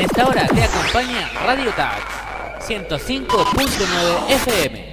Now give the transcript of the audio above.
En esta hora te acompaña Radio Tax 105.9 FM.